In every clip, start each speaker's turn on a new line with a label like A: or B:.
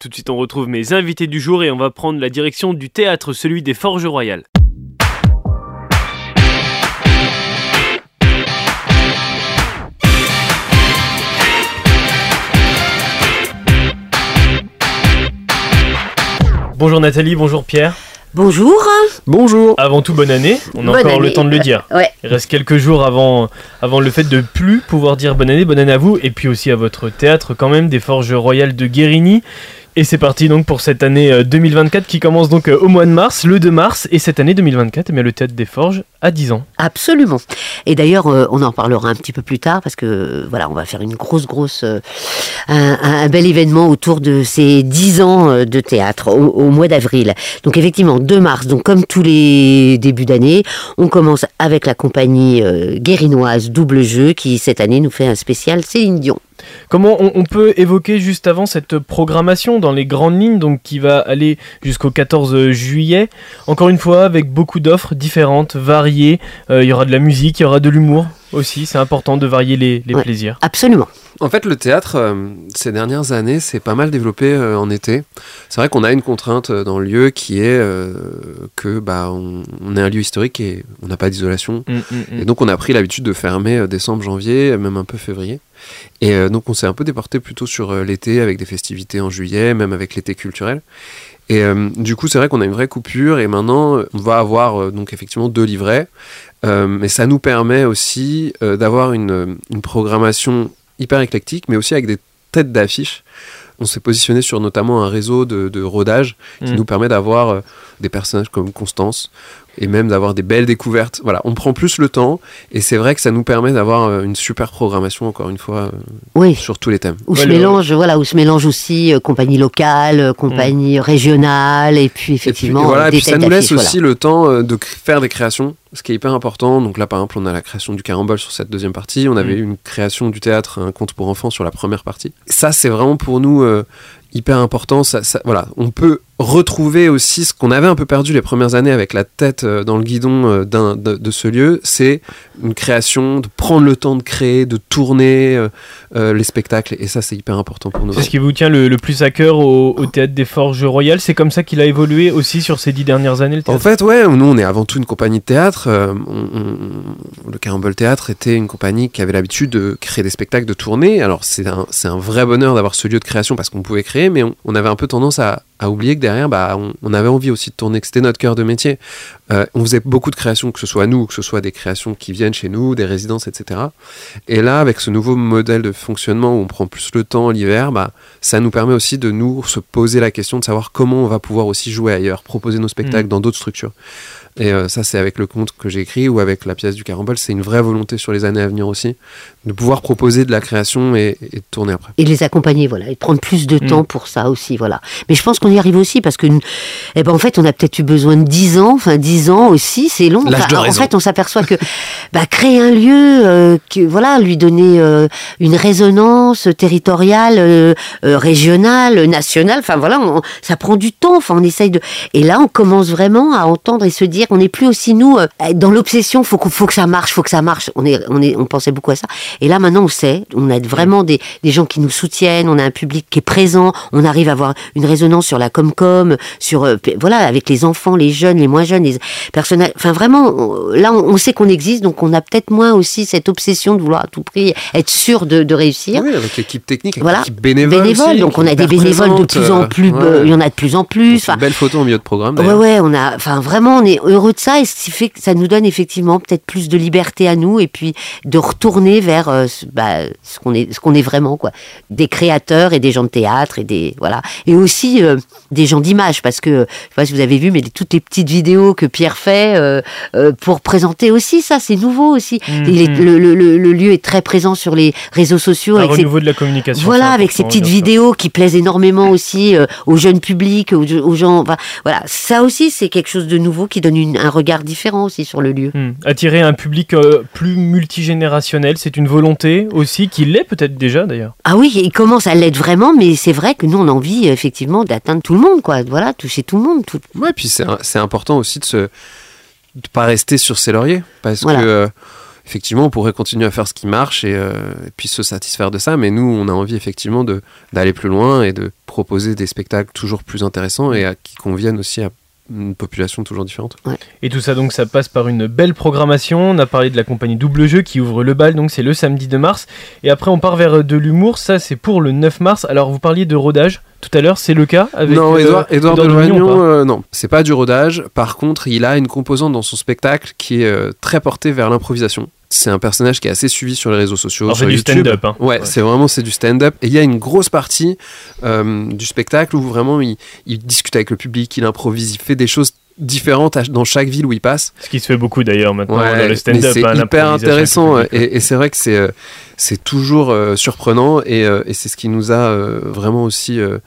A: Tout de suite, on retrouve mes invités du jour et on va prendre la direction du théâtre, celui des Forges Royales. Bonjour Nathalie, bonjour Pierre.
B: Bonjour.
C: Bonjour.
A: Avant tout, bonne année. On a
B: Bonne
A: encore le temps de le dire.
B: Ouais.
A: Il reste quelques jours avant, avant le fait de plus pouvoir dire bonne année, bonne année à vous, et puis aussi à votre théâtre quand même, des Forges Royales de Guérigny. Et c'est parti donc pour cette année euh, 2024 qui commence donc euh, au mois de mars, le 2 mars, et cette année 2024, eh bien, le théâtre des Forges a 10 ans.
B: Absolument. Et d'ailleurs, euh, on en parlera un petit peu plus tard parce que euh, voilà, on va faire une grosse, grosse, euh, un, bel événement autour de ces 10 ans euh, de théâtre au, au mois d'avril. Donc effectivement, 2 mars. Donc comme tous les débuts d'année, on commence avec la compagnie euh, guérinoise Double Jeu qui cette année nous fait un spécial Céline Dion.
A: Comment on, on peut évoquer juste avant cette programmation dans les grandes lignes, donc qui va aller jusqu'au 14 juillet, encore une fois avec beaucoup d'offres différentes, variées, Euh, il y aura de la musique, il y aura de l'humour aussi, c'est important de varier les, les
B: Ouais.
A: plaisirs.
B: Absolument.
C: En fait, le théâtre, euh, ces dernières années, s'est pas mal développé euh, en été. C'est vrai qu'on a une contrainte euh, dans le lieu qui est que bah, on, on est un lieu historique et on n'a pas d'isolation.
A: Mm, mm, mm.
C: Et donc, on a pris l'habitude de fermer décembre, janvier, même un peu février. Et donc, on s'est un peu déporté plutôt sur l'été avec des festivités en juillet, même avec l'été culturel. Et du coup, c'est vrai qu'on a une vraie coupure et maintenant, on va avoir donc effectivement deux livrets. Mais ça nous permet aussi d'avoir une, une programmation hyper éclectique, mais aussi avec des têtes d'affiches. On s'est positionné sur notamment un réseau de, de rodage qui
A: Mm.
C: nous permet d'avoir euh, des personnages comme Constance et même d'avoir des belles découvertes. Voilà, on prend plus le temps et c'est vrai que ça nous permet d'avoir euh, une super programmation, encore une fois, euh,
B: Oui.
C: sur tous les thèmes.
B: Où
A: Ouais,
B: se
A: le-
B: mélange, voilà, où se mélange aussi euh, compagnie locale, euh, compagnie régionale, et puis
C: Et puis,
B: effectivement
C: et voilà, et
B: des
C: puis ça nous laisse
B: voilà.
C: aussi le temps euh, de faire des créations, ce qui est hyper important. Donc là, par exemple, on a la création du carambole sur cette deuxième partie. On avait
A: Mm.
C: eu une création du théâtre, un conte pour enfants sur la première partie. Ça, c'est vraiment pour nous euh, hyper important. Ça, ça- voilà, on peut retrouver aussi ce qu'on avait un peu perdu les premières années avec la tête euh, dans le guidon euh, d'un- de, de ce lieu. C'est une création, de prendre le temps de créer, de tourner euh, les spectacles. Et ça, c'est hyper important pour nous.
A: C'est ce qui vous tient le, le plus à cœur au, au théâtre des Forges Royales, c'est comme ça qu'il a évolué aussi sur ces dix dernières années le
C: En
A: théâtre
C: fait, ouais, nous on est avant tout une compagnie de théâtre. Euh, on- on- le Carambole Théâtre était une compagnie qui avait l'habitude de créer des spectacles, de tourner. Alors c'est un, c'est un vrai bonheur d'avoir ce lieu de création parce qu'on pouvait créer, mais on, on avait un peu tendance à, à oublier que derrière, bah, on, on avait envie aussi de tourner, que c'était notre cœur de métier. Euh, on faisait beaucoup de créations, que ce soit nous, que ce soit des créations qui viennent chez nous, des résidences, etc. Et là, avec ce nouveau modèle de fonctionnement où on prend plus le temps l'hiver, bah, ça nous permet aussi de nous se poser la question de savoir comment on va pouvoir aussi jouer ailleurs, proposer nos spectacles
A: Mm.
C: dans d'autres structures. Et euh, ça, c'est avec le conte que j'ai écrit ou avec la pièce du Carambole. C'est une vraie volonté sur les années à venir aussi, de pouvoir proposer de la création et, et de tourner après.
B: et de les accompagner, voilà, et de prendre plus de
A: Mm.
B: temps pour ça aussi, voilà. Mais je pense qu'on y arrive aussi parce que, eh ben, en fait, on a peut-être eu besoin de 10 ans, enfin 10 ans aussi, c'est long.
C: L'âge
B: Enfin,
C: de
B: en
C: raison.
B: fait, on s'aperçoit que, bah, créer un lieu, euh, que, voilà, lui donner euh, une résonance territoriale, euh, euh, régionale, nationale, enfin voilà, on- ça prend du temps. Enfin, on essaye de. Et là, on commence vraiment à entendre et se dire, on n'est plus aussi nous euh, dans l'obsession. Faut qu'on- faut que ça marche, faut que ça marche. On est, on est, on pensait beaucoup à ça. Et là, maintenant, on sait. On a vraiment des, des gens qui nous soutiennent. On a un public qui est présent. On arrive à avoir une résonance sur la Comcom, sur euh, voilà, avec les enfants, les jeunes, les moins jeunes, les personnages. Enfin, vraiment, on- là, on, on sait qu'on existe, donc on a peut-être moins aussi cette obsession de vouloir à tout prix être sûr de, de réussir.
C: Oui, avec l'équipe technique, avec
B: Voilà.
C: l'équipe bénévole. Aussi,
B: donc on a des bénévoles de plus en
C: euh,
B: plus,
C: ouais.
B: il y en a de plus en plus.
C: une belle photo en milieu de programme.
B: Ouais, ouais, on a, enfin, vraiment, on est heureux de ça et ce qui fait que ça nous donne effectivement peut-être plus de liberté à nous et puis de retourner vers euh, ce- bah, ce qu'on est, ce qu'on est vraiment, quoi. Des créateurs et des gens de théâtre et des, voilà. Et aussi euh, des gens d'image parce que, je sais pas si vous avez vu, mais les- toutes les petites vidéos que Pierre fait euh, pour présenter aussi ça, c'est nouveau aussi.
A: Mhm.
B: Le, le- le- le lieu est très présent sur les réseaux sociaux
A: de la communication.
B: voilà, avec ces petites
A: ça.
B: vidéos qui plaisent énormément aussi aux jeunes publics, aux, aux gens. enfin, voilà, ça aussi, c'est quelque chose de nouveau qui donne une- un regard différent aussi sur le lieu.
A: Hmm. Attirer un public euh, plus multigénérationnel, c'est une volonté aussi, qui l'est peut-être déjà d'ailleurs.
B: Ah oui, il commence à l'être vraiment, mais c'est vrai que nous, on a envie effectivement d'atteindre tout le monde, quoi. Voilà, toucher tout le monde. Tout...
C: Ouais, puis c'est important aussi de se de pas rester sur ses lauriers parce
B: Voilà.
C: que euh, effectivement, on pourrait continuer à faire ce qui marche et, euh, et puis se satisfaire de ça. Mais nous, on a envie effectivement de- d'aller plus loin et de proposer des spectacles toujours plus intéressants et à- qui conviennent aussi à une population toujours différente.
A: Et tout ça, donc, ça passe par une belle programmation. On a parlé de la compagnie Double Jeu qui ouvre le bal, donc c'est le samedi 2 mars. Et après, on part vers euh, de l'humour. Ça, c'est pour le 9 mars. Alors, vous parliez de rodage tout à l'heure, c'est le cas avec
C: non,
A: euh,
C: Edouard, de
A: pas
C: euh, non, c'est pas du rodage. Par contre, il a une composante dans son spectacle qui est euh, très portée vers l'improvisation. C'est un personnage qui est assez suivi sur les réseaux sociaux,
A: c'est du stand-up. hein.
C: Ouais, c'est vraiment c'est du stand-up. Et il y a une grosse partie euh, du spectacle où vraiment il, il discute avec le public, il improvise, il fait des choses différentes à- dans chaque ville où il passe.
A: Ce qui se fait beaucoup d'ailleurs maintenant
C: Ouais,
A: dans le stand-up.
C: c'est
A: hein,
C: hyper intéressant et, et c'est vrai que c'est euh, c'est toujours euh, surprenant et, euh, et c'est ce qui nous a vraiment aussi euh,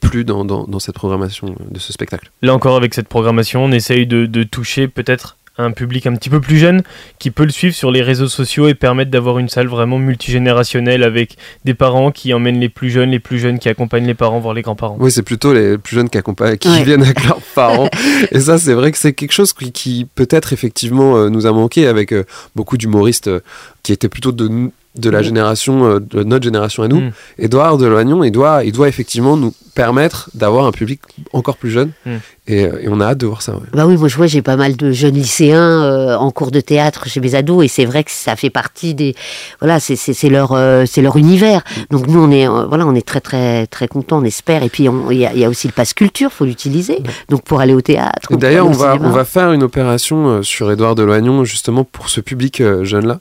C: plu dans, dans, dans cette programmation de ce spectacle.
A: Là encore, avec cette programmation, on essaye de, de toucher peut-être un public un petit peu plus jeune qui peut le suivre sur les réseaux sociaux et permettre d'avoir une salle vraiment multigénérationnelle avec des parents qui emmènent les plus jeunes, les plus jeunes qui accompagnent les parents voir les grands-parents.
C: Oui, c'est plutôt les plus jeunes qui accompagnent, qui
B: Ouais.
C: viennent avec leurs parents. et ça, c'est vrai que c'est quelque chose qui, qui peut-être effectivement euh, nous a manqué avec euh, beaucoup d'humoristes euh, qui étaient plutôt de, de la
B: Mm.
C: génération, euh, de notre génération à nous.
A: Mm.
C: Édouard Deloignon, il doit, il doit effectivement nous permettre d'avoir un public encore plus jeune.
A: Mm.
C: Et, euh, et on a hâte de voir ça. ouais.
B: Bah oui, moi je vois, j'ai pas mal de jeunes lycéens euh, en cours de théâtre chez mes ados et c'est vrai que ça fait partie des, voilà, c'est leur euh, c'est leur univers. Donc nous on est euh, voilà, on est très très très contents, on espère. Et puis il y, a- il y a aussi le passe culture, faut l'utiliser. Donc pour aller au théâtre.
C: D'ailleurs, on va,
B: cinéma.
C: on va faire une opération euh, sur Édouard Deloignon, justement pour ce public euh, jeune-là.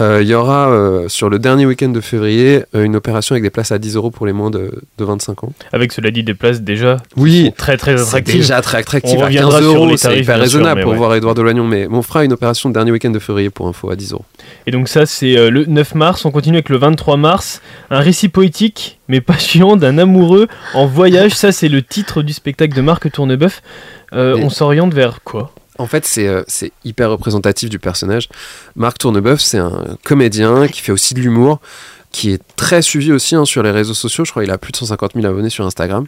C: Euh, Il y aura euh, sur le dernier week-end de février euh, une opération avec des places à 10 euros pour les moins de, de 25 ans.
A: Avec cela dit, des places déjà
C: Oui,
A: très très attractives.
C: déjà très attractif.
A: On
C: à
A: reviendra
C: 15
A: sur
C: euros, c'est hyper
A: sûr,
C: raisonnable pour
A: ouais.
C: voir Édouard Deloignon. Mais on fera une opération le dernier week-end de février pour info à 10 euros.
A: Et donc ça, c'est le 9 mars. On continue avec le 23 mars. Un récit poétique, mais passionné d'un amoureux en voyage. Ça, c'est le titre du spectacle de Marc Tournebeuf. Euh, on s'oriente vers quoi?
C: En fait, c'est euh, c'est hyper représentatif du personnage. Marc Tournebeuf, c'est un comédien qui fait aussi de l'humour, qui est très suivi aussi hein, sur les réseaux sociaux. Je crois qu'il a plus de 150 000 abonnés sur Instagram,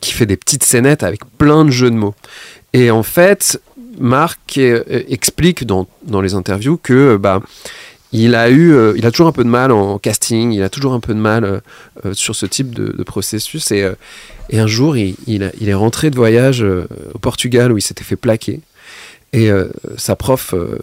C: qui fait des petites scénettes avec plein de jeux de mots. Et en fait, Marc euh, explique dans, dans les interviews que euh, bah, il a eu, euh, il a toujours un peu de mal en casting, il a toujours un peu de mal euh, euh, sur ce type de, de processus. Et, et un jour, il, il a- il est rentré de voyage au Portugal où il s'était fait plaquer. Et euh, sa prof euh,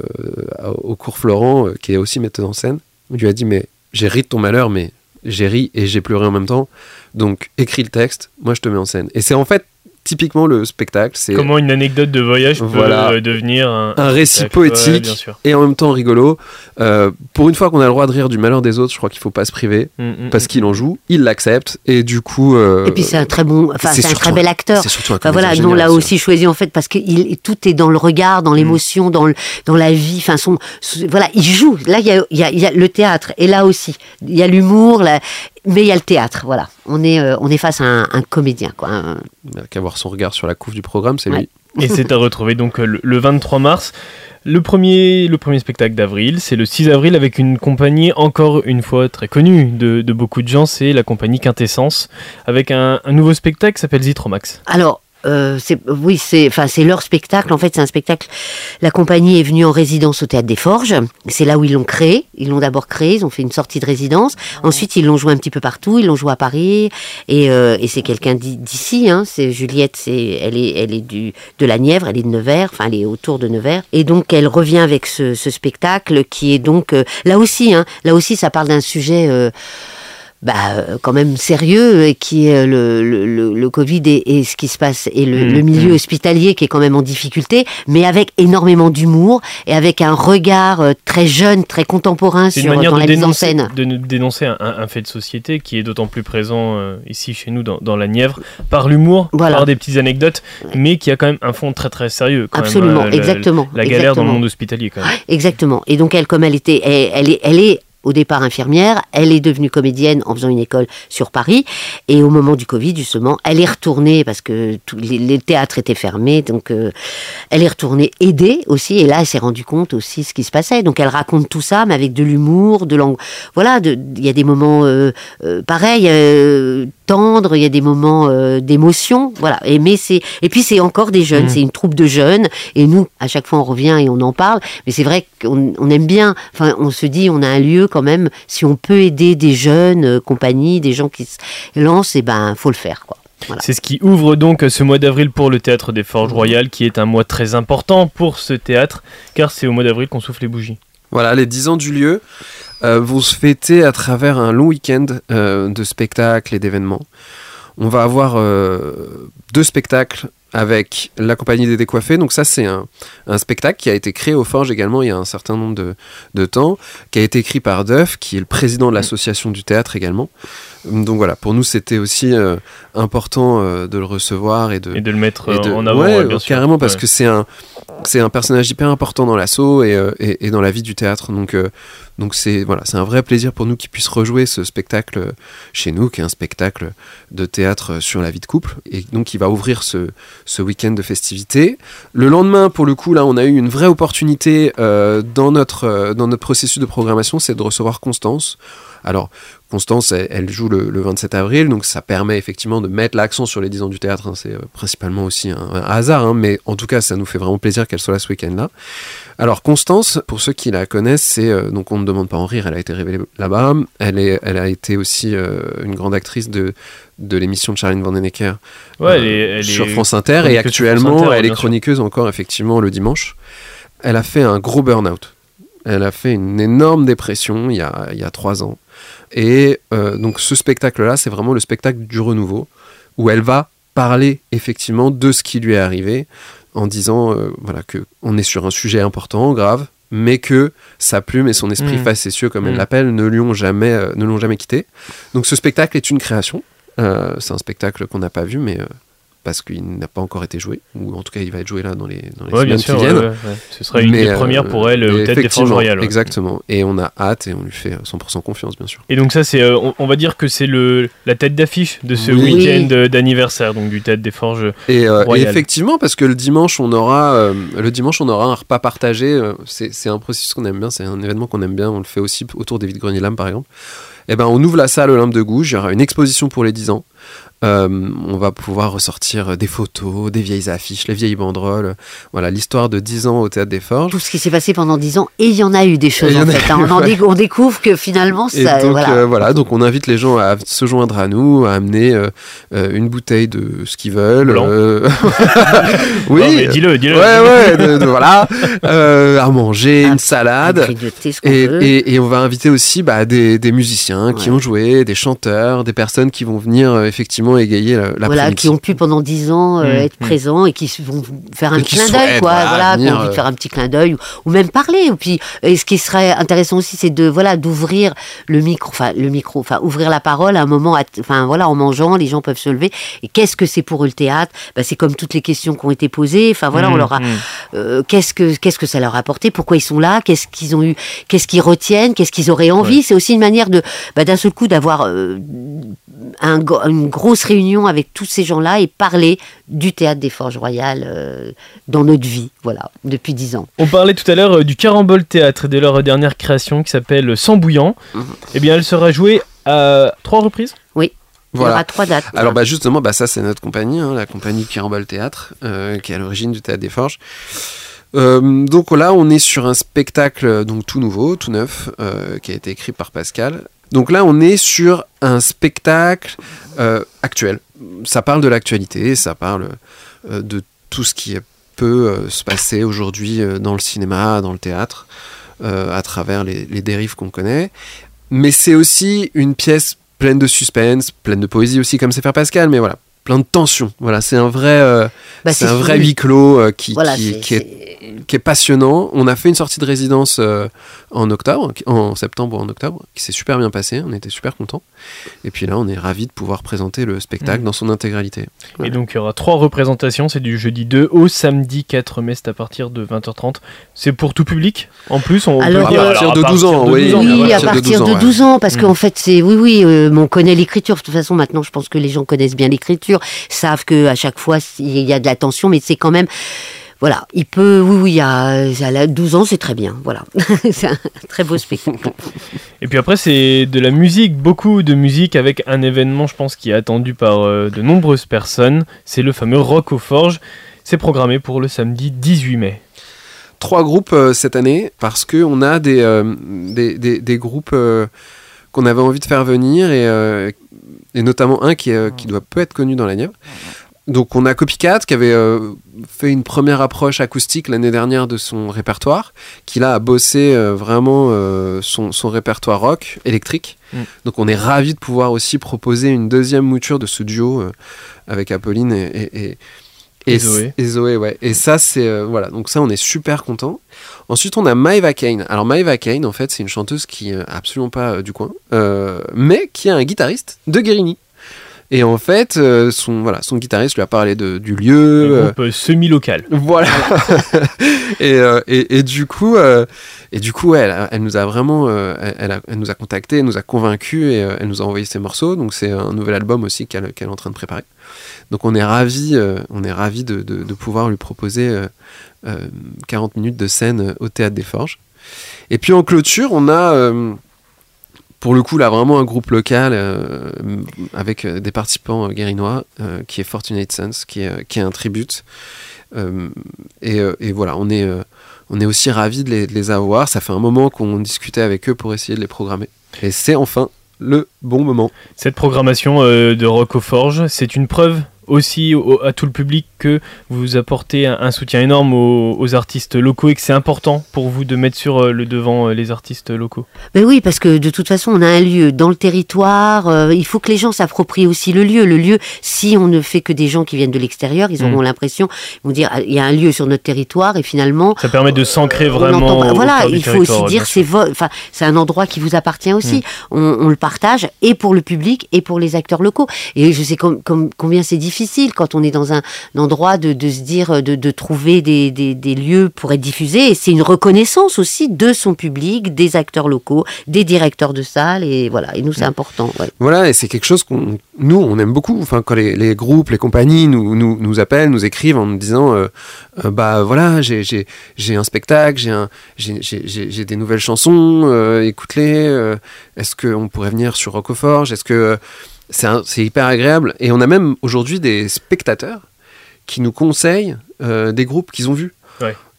C: au cours Florent, euh, qui est aussi metteuse en scène, lui a dit Mais j'ai ri de ton malheur, mais j'ai ri et j'ai pleuré en même temps. Donc écris le texte, moi je te mets en scène. Et c'est en fait typiquement le spectacle. C'est
A: Comment une anecdote de voyage peut
C: Voilà.
A: euh, devenir un,
C: un récit.
A: Ouais,
C: poétique
A: bien sûr.
C: et en même temps rigolo. Euh, pour une fois qu'on a le droit de rire du malheur des autres, je crois qu'il faut pas se priver
A: Mm, mm,
C: parce
A: mm.
C: qu'il en joue, il l'accepte et du coup. euh,
B: Et puis c'est un très bon, enfin
C: c'est
B: un très bel acteur.
C: C'est surtout un
B: Enfin voilà, on l'a aussi choisi en fait parce que il, tout est dans le regard, dans l'émotion, dans le, dans la vie. Enfin son, son- voilà, il joue. Là il y a, il y a- il y a le théâtre et là aussi il y a l'humour, mais il y a le théâtre. Voilà, on est euh, on est face à un, un comédien quoi. un-
C: Il n'y a qu'à voir son regard sur la couve du programme, c'est
B: Ouais.
C: lui.
A: Et c'est à retrouver donc euh, le, le 23 mars. Le premier, le premier spectacle d'avril, c'est le 6 avril avec une compagnie encore une fois très connue de, de beaucoup de gens, c'est la compagnie Quintessence, avec un, un nouveau spectacle qui s'appelle Zitromax.
B: Alors, euh, c'est, oui, c'est, enfin, c'est leur spectacle. En fait, c'est un spectacle. La compagnie est venue en résidence au Théâtre des Forges. C'est là où ils l'ont créé. Ils l'ont d'abord créé. Ils ont fait une sortie de résidence. Ensuite, ils l'ont joué un petit peu partout. Ils l'ont joué à Paris. Et, euh, et c'est quelqu'un d'i- d'ici. Hein. C'est Juliette. C'est, elle est, elle est du, de la Nièvre. Elle est de Nevers. Enfin, elle est autour de Nevers. Et donc, elle revient avec ce, ce spectacle qui est donc euh, là aussi. Hein, là aussi, ça parle d'un sujet. Euh, bah, euh, quand même sérieux qui est le, le, le, le Covid et, et ce qui se passe et le,
A: Mmh,
B: le milieu
A: mmh.
B: hospitalier qui est quand même en difficulté, mais avec énormément d'humour et avec un regard euh, très jeune, très contemporain sur dans la mise en scène.
A: de dénoncer un, fait de société qui est d'autant plus présent euh, ici chez nous dans, dans la Nièvre, par l'humour,
B: Voilà.
A: par des petites anecdotes, mais qui a quand même un fond très très sérieux. Quand même,
B: Absolument,
A: euh,
B: exactement.
A: La, galère dans le monde hospitalier quand même.
B: Exactement. Et donc elle, comme elle était, elle, elle est, elle est au départ infirmière, elle est devenue comédienne en faisant une école sur Paris. Et au moment du Covid, justement, elle est retournée parce que tous les, théâtres étaient fermés, donc euh, elle est retournée aider aussi. Et là, elle s'est rendue compte aussi ce qui se passait. Donc elle raconte tout ça, mais avec de l'humour, de l'ang... Voilà, il y a des moments euh, euh, pareils. euh, tendres, il y a des moments euh, d'émotion, voilà. Et mais c'est et puis c'est encore des jeunes,
A: Mhm.
B: c'est une troupe de jeunes. Et nous, à chaque fois, on revient et on en parle. Mais c'est vrai qu'on on aime bien. Enfin, on se dit, on a un lieu quand même. Si on peut aider des jeunes euh, compagnies, des gens qui se lancent, et ben, faut le faire, quoi. Voilà.
A: C'est ce qui ouvre donc ce mois d'avril pour le théâtre des Forges Royales, qui est un mois très important pour ce théâtre, car c'est au mois d'avril qu'on souffle les bougies.
C: Voilà, les 10 ans du lieu euh, vont se fêter à travers un long week-end euh, de spectacles et d'événements. On va avoir euh, deux spectacles avec la compagnie des décoiffés. Donc ça, c'est un, un spectacle qui a été créé au Forge également il y a un certain nombre de, de temps, qui a été écrit par Duff, qui est le président de l'association du théâtre également. Donc voilà, pour nous, c'était aussi euh, important euh, de le recevoir et de,
A: Et de le mettre
C: et de-
A: en avant,
C: ouais,
A: ouais, bien sûr.
C: carrément parce
A: Ouais.
C: que c'est un c'est un personnage hyper important dans l'assaut et, euh, dans la vie du théâtre. Donc euh, c'est un vrai plaisir pour nous qu'il puisse rejouer ce spectacle chez nous qui est un spectacle de théâtre sur la vie de couple. Et donc il va ouvrir ce, week-end de festivités. Le lendemain pour le coup là on a eu une vraie opportunité euh, dans notre dans notre processus de programmation c'est de recevoir Constance. Alors Constance, elle, elle joue le, le 27 avril, donc ça permet effectivement de mettre l'accent sur les 10 ans du théâtre. hein. C'est euh, principalement aussi un, un hasard, hein, mais en tout cas, ça nous fait vraiment plaisir qu'elle soit là ce week-end-là. Alors Constance, pour ceux qui la connaissent, c'est euh, donc on ne demande pas en rire. Elle a été révélée là-bas. Elle est, elle a été aussi euh, une grande actrice de de l'émission de Charlene Vandenecker
A: Ouais, elle est- elle
C: sur France Inter et actuellement
A: Inter,
C: elle est
A: sûr.
C: chroniqueuse encore effectivement le dimanche. Elle a fait un gros burn-out. Elle a fait une énorme dépression il y a, il y a trois ans. Et euh, donc ce spectacle-là, c'est vraiment le spectacle du renouveau, où elle va parler effectivement de ce qui lui est arrivé, en disant euh, voilà que on est sur un sujet important, grave, mais que sa plume et son esprit
A: Mhm.
C: facétieux, comme elle
A: Mhm.
C: l'appelle, ne jamais, euh, ne l'ont jamais quitté. Donc ce spectacle est une création. Euh, c'est un spectacle qu'on n'a pas vu, mais parce qu'il n'a pas encore été joué, ou en tout cas il va être joué là dans les, dans les
A: Ouais, bien
C: semaines
A: sûr.
C: qui viennent.
A: ouais, ouais. Ce sera une
C: Mais,
A: des
C: euh,
A: premières pour elle tête des Forges Royales.
C: Exactement. Et on a hâte et on lui fait 100% confiance, bien sûr.
A: Et donc ça, c'est, euh, on, on va dire que c'est le la tête d'affiche de ce
C: Oui.
A: week-end euh, d'anniversaire, donc du théâtre des Forges.
C: Et, euh, et effectivement, parce que le dimanche, on aura, euh, le dimanche, on aura un repas partagé. euh, c'est, un processus qu'on aime bien, c'est un événement qu'on aime bien. On le fait aussi autour des vides grenier lames, par exemple. Et ben, on ouvre la salle Olympe de Gouges. Il y aura une exposition pour les 10 ans. Euh, on va pouvoir ressortir des photos, des vieilles affiches, les vieilles banderoles. Voilà, l'histoire de 10 ans au théâtre des Forges.
B: Tout ce qui s'est passé pendant dix ans, et il y en a eu des choses en fait. hein. On, en
C: ouais.
B: dé- on découvre que finalement,
C: Et
B: ça,
C: donc
B: voilà.
C: euh, voilà, donc on invite les gens à se joindre à nous, à amener euh, une bouteille de ce qu'ils veulent. Euh, oui.
A: dis-le, dis-le.
C: Ouais, ouais, de- de- voilà. Euh, à manger,
B: Un-
C: une salade.
B: ce qu'on
C: Et,
B: veut.
C: et- et on va inviter aussi bah, des, des musiciens qui ont joué, des chanteurs, des personnes qui vont venir euh, égayer la,
B: voilà,
C: l'après-midi.
B: qui ont pu pendant dix ans euh,
A: Mmh,
B: être
A: mmh.
B: présents et qui vont faire un
C: Et
B: clin d'œil, quoi.
C: voilà,
B: Voilà, qui ont envie de
C: euh,
B: faire un petit clin d'œil ou, ou même parler. Et puis, et ce qui serait intéressant aussi, c'est de voilà d'ouvrir le micro, enfin le micro, enfin ouvrir la parole à un moment, enfin voilà, en mangeant, les gens peuvent se lever. Et qu'est-ce que c'est pour eux le théâtre? Bah, c'est comme toutes les questions qui ont été posées. Enfin voilà, on
A: Mmh,
B: leur a
A: mmh.
B: euh, qu'est-ce que qu'est-ce que ça leur a apporté? Pourquoi ils sont là? Qu'est-ce qu'ils ont eu? Qu'est-ce qu'ils retiennent? Qu'est-ce qu'ils auraient envie? C'est aussi une manière de bah, d'un seul coup d'avoir euh, un une grosse réunion avec tous ces gens-là et parler du théâtre des Forges Royales euh, dans notre vie, voilà, depuis dix ans.
A: On parlait tout à l'heure euh, du Carambole Théâtre et de leur dernière création qui s'appelle Sans Bouillant.
C: Mhm.
A: Eh bien, elle sera jouée à trois reprises?
B: Il y aura trois dates.
C: Alors bah justement, bah ça c'est notre compagnie, hein, la compagnie Kirambol Théâtre, euh, qui est à l'origine du Théâtre des Forges. Euh, donc là, on est sur un spectacle donc tout nouveau, tout neuf, euh, qui a été écrit par Pascal. Donc là, on est sur un spectacle euh, actuel. Ça parle de l'actualité, ça parle euh, de tout ce qui peut euh, se passer aujourd'hui dans le cinéma, dans le théâtre, à travers les, les dérives qu'on connaît. Mais c'est aussi une pièce pleine de suspense, pleine de poésie aussi, comme c'est faire Pascal, mais voilà, plein de tension. Voilà, c'est un vrai, euh,
B: Bah,
C: c'est un vrai huis clos euh, qui,
B: Voilà,
C: qui,
B: c'est-
C: qui est,
B: c'est-
C: qui est passionnant. On a fait une sortie de résidence euh, en octobre, en septembre ou en octobre, qui s'est super bien passé. On était super contents. Et puis là, on est ravis de pouvoir présenter le spectacle
A: Mhm.
C: dans son intégralité.
A: Et donc, il y aura trois représentations. C'est du jeudi 2 au samedi 4 mai, c'est à partir de 20h30. C'est pour tout public. En plus, on
B: Alors,
A: peut
B: à
C: partir de 12 ans, oui. à partir de
B: partir
C: 12
B: de
C: ans,
B: 12 ans, parce qu'en fait, c'est oui, oui, euh, on connaît l'écriture. De toute façon, maintenant, je pense que les gens connaissent bien l'écriture, savent que à chaque fois il y a de la tension, mais c'est quand même voilà, il peut, oui, oui, à, à 12 ans, c'est très bien, voilà. c'est un très beau spectacle.
A: Et puis après, c'est de la musique, beaucoup de musique avec un événement, je pense, qui est attendu par euh, de nombreuses personnes. C'est le fameux Rock aux Forges. C'est programmé pour le samedi 18 mai.
C: Trois groupes euh, cette année, parce qu'on a des, euh, des, des, des, groupes qu'on avait envie de faire venir, et, et notamment un qui, qui doit peu être connu dans la Nièvre donc on a Copycat qui avait euh, fait une première approche acoustique l'année dernière de son répertoire, qui là a bossé euh, vraiment euh, son, répertoire rock électrique. Mm. Donc on est ravi de pouvoir aussi proposer une deuxième mouture de ce duo avec Apolline et,
A: et, Zoé.
C: Et Zoé, ouais. Et ça c'est voilà, donc ça on est super content. Ensuite on a Maeva Kane. Alors Maeva Kane en fait c'est une chanteuse qui est absolument pas du coin, mais qui est un guitariste de Guérini. Et en fait, euh, son, voilà, son guitariste lui a parlé de, du lieu.
A: Un euh, groupe euh, semi-local.
C: Voilà. et, et, et, du coup, et du coup elle, elle, nous a vraiment elle, elle, nous a contacté, elle nous a convaincus et elle nous a envoyé ses morceaux. Donc c'est un nouvel album aussi qu'elle est en train de préparer. Donc on est ravis on est ravi de, de, de, pouvoir lui proposer 40 minutes de scène au Théâtre des Forges. Et puis en clôture, on a pour le coup, là, vraiment un groupe local euh, avec euh, des participants euh, guérinois qui est Fortunate Sons, qui est, qui est un tribute. Et, voilà, on est, on est aussi ravis de les, avoir. Ça fait un moment qu'on discutait avec eux pour essayer de les programmer. Et c'est enfin le bon moment.
A: Cette programmation de Rock Forge, c'est une preuve aussi à tout le public que vous apportez un, soutien énorme aux, artistes locaux et que c'est important pour vous de mettre sur euh, le devant euh, les artistes locaux
B: Mais oui, parce que de toute façon, on a un lieu dans le territoire. Euh, il faut que les gens s'approprient aussi le lieu. Le lieu, si on ne fait que des gens qui viennent de l'extérieur, ils auront mm. l'impression, ils vont dire, il y a un lieu sur notre territoire et finalement.
A: Ça permet de s'ancrer vraiment.
B: voilà, il faut aussi dire, c'est enfin, c'est un endroit qui vous appartient aussi. Mm. On, le partage et pour le public et pour les acteurs locaux. Et je sais combien c'est difficile quand on est dans un, un endroit de, se dire, de, trouver des, lieux pour être diffusés. Et c'est une reconnaissance aussi de son public, des acteurs locaux, des directeurs de salles. Et voilà, et nous, c'est important.
C: Voilà, et c'est quelque chose qu'on, nous, on aime beaucoup. Enfin, quand les, groupes, les compagnies nous, nous, nous, appellent, nous écrivent en nous disant, euh, euh, bah voilà, j'ai, un spectacle, j'ai, un, j'ai, des nouvelles chansons, euh, écoute-les. est-ce qu'on pourrait venir sur Rockoforge Est-ce que c'est hyper agréable. Et on a même aujourd'hui des spectateurs qui nous conseillent euh, des groupes qu'ils ont vus.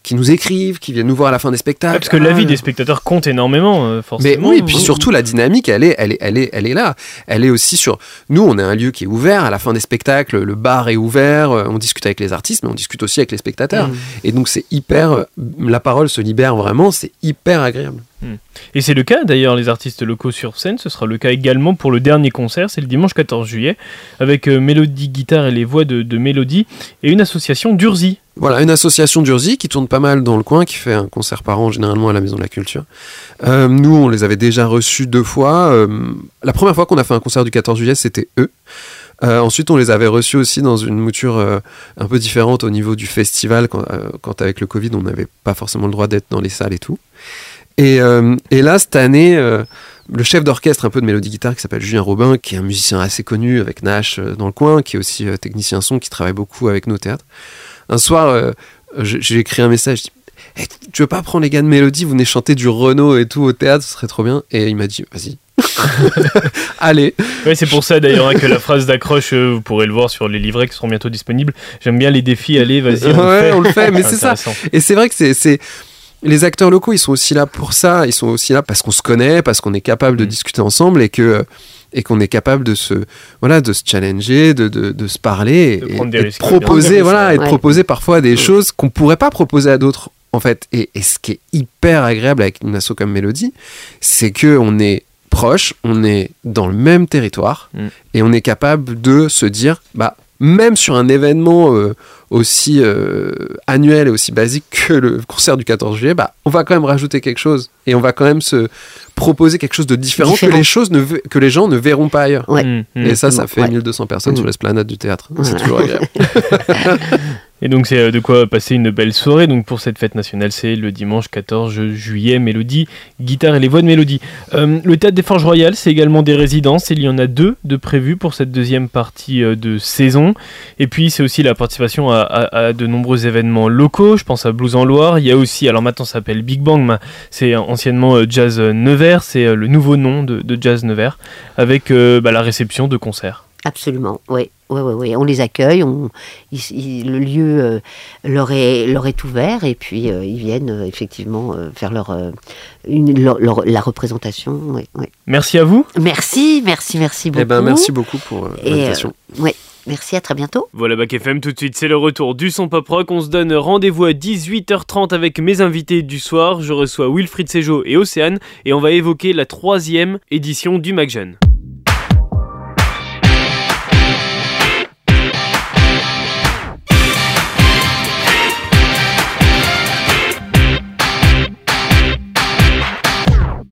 C: Qui nous écrivent, qui viennent nous voir à la fin des spectacles.
A: parce que l'avis ah. des spectateurs compte énormément, euh, forcément.
C: Mais oui, et puis surtout la dynamique, elle est, elle est, elle est, elle est là. Elle est aussi sur. Nous, on est un lieu qui est ouvert. À la fin des spectacles, le bar est ouvert. Euh, on discute avec les artistes, mais on discute aussi avec les spectateurs. Mmh. Et donc c'est hyper. La parole se libère vraiment. C'est hyper agréable.
A: Hmm. Et c'est le cas d'ailleurs, les artistes locaux sur scène, ce sera le cas également pour le dernier concert, c'est le dimanche 14 juillet, avec euh, Mélodie Guitare et les voix de, Mélodie, et une association d'Urzi.
C: Voilà, une association d'Urzi qui tourne pas mal dans le coin, qui fait un concert par an généralement à la Maison de la Culture. Euh, nous, on les avait déjà reçus deux fois. Euh, la première fois qu'on a fait un concert du 14 juillet, c'était eux. ensuite, on les avait reçus aussi dans une mouture un peu différente au niveau du festival, quand avec le Covid, on n'avait pas forcément le droit d'être dans les salles et tout. Euh, et, là, cette année, euh, le chef d'orchestre un peu de mélodie guitare qui s'appelle Julien Robin, qui est un musicien assez connu avec Nash euh, dans le coin, qui est aussi technicien son, qui travaille beaucoup avec nos théâtres. Un soir, j'ai écrit un message, je dis, tu veux pas prendre les gars de mélodie, vous venez chanter du Renault et tout au théâtre, ce serait trop bien. Et il m'a dit, vas-y. Allez.
A: Ouais, c'est pour ça d'ailleurs hein, que la phrase d'accroche, vous pourrez le voir sur les livrets qui seront bientôt disponibles. J'aime bien les défis, allez, vas-y.
C: On, ouais, on le fait, mais c'est ça. Et c'est vrai que c'est les acteurs locaux, ils sont aussi là pour ça. Ils sont aussi là parce qu'on se connaît, parce qu'on est capable de mm. discuter ensemble et que et qu'on est capable de se voilà de se challenger, de, de, se parler et, de proposer voilà et de proposer parfois des mm. choses qu'on pourrait pas proposer à d'autres en fait. Et, ce qui est hyper agréable avec une asso comme Mélodie, c'est que on est proche, on est dans le même territoire mm. et on est capable de se dire bah même sur un événement euh, aussi euh, annuel et aussi basique que le concert du 14 juillet, bah, on va quand même rajouter quelque chose et on va quand même se proposer quelque chose de différent, que les choses ne que les gens ne verront pas ailleurs.
B: Mmh,
C: mmh. et ça, ça fait 1200 personnes sur l'esplanade du théâtre. C'est toujours agréable.
A: Et donc c'est euh, de quoi passer une belle soirée. Donc pour cette fête nationale, c'est le dimanche 14 juillet, Mélodie, guitare et les voix de Mélodie. Euh, le théâtre des Forges Royales, c'est également des résidences. Il y en a deux de prévues pour cette deuxième partie euh, de saison. Et puis c'est aussi la participation à, de nombreux événements locaux. Je pense à Blues en Loire. Il y a aussi, alors maintenant ça s'appelle Big Bang, mais c'est anciennement Jazz Nevers. C'est le nouveau nom de, Jazz Nevers avec bah, la réception de concerts.
B: Absolument, oui. Ouais, ouais, ouais. On les accueille, on, ils- ils- le lieu euh, leur, est, leur est ouvert et puis euh, ils viennent euh, effectivement euh, faire leur, euh, une, leur- leur- la représentation. ouais, ouais.
A: Merci à vous.
B: Merci, merci, merci beaucoup.
C: Eh ben, merci beaucoup pour euh, l'invitation.
B: euh, ouais, merci, à très bientôt.
A: Voilà Bac FM, tout de suite c'est le retour du son pop rock. On se donne rendez-vous à 18h30 avec mes invités du soir. Je reçois Wilfried Sejo et Océane et on va évoquer la troisième édition du Mac Jeune.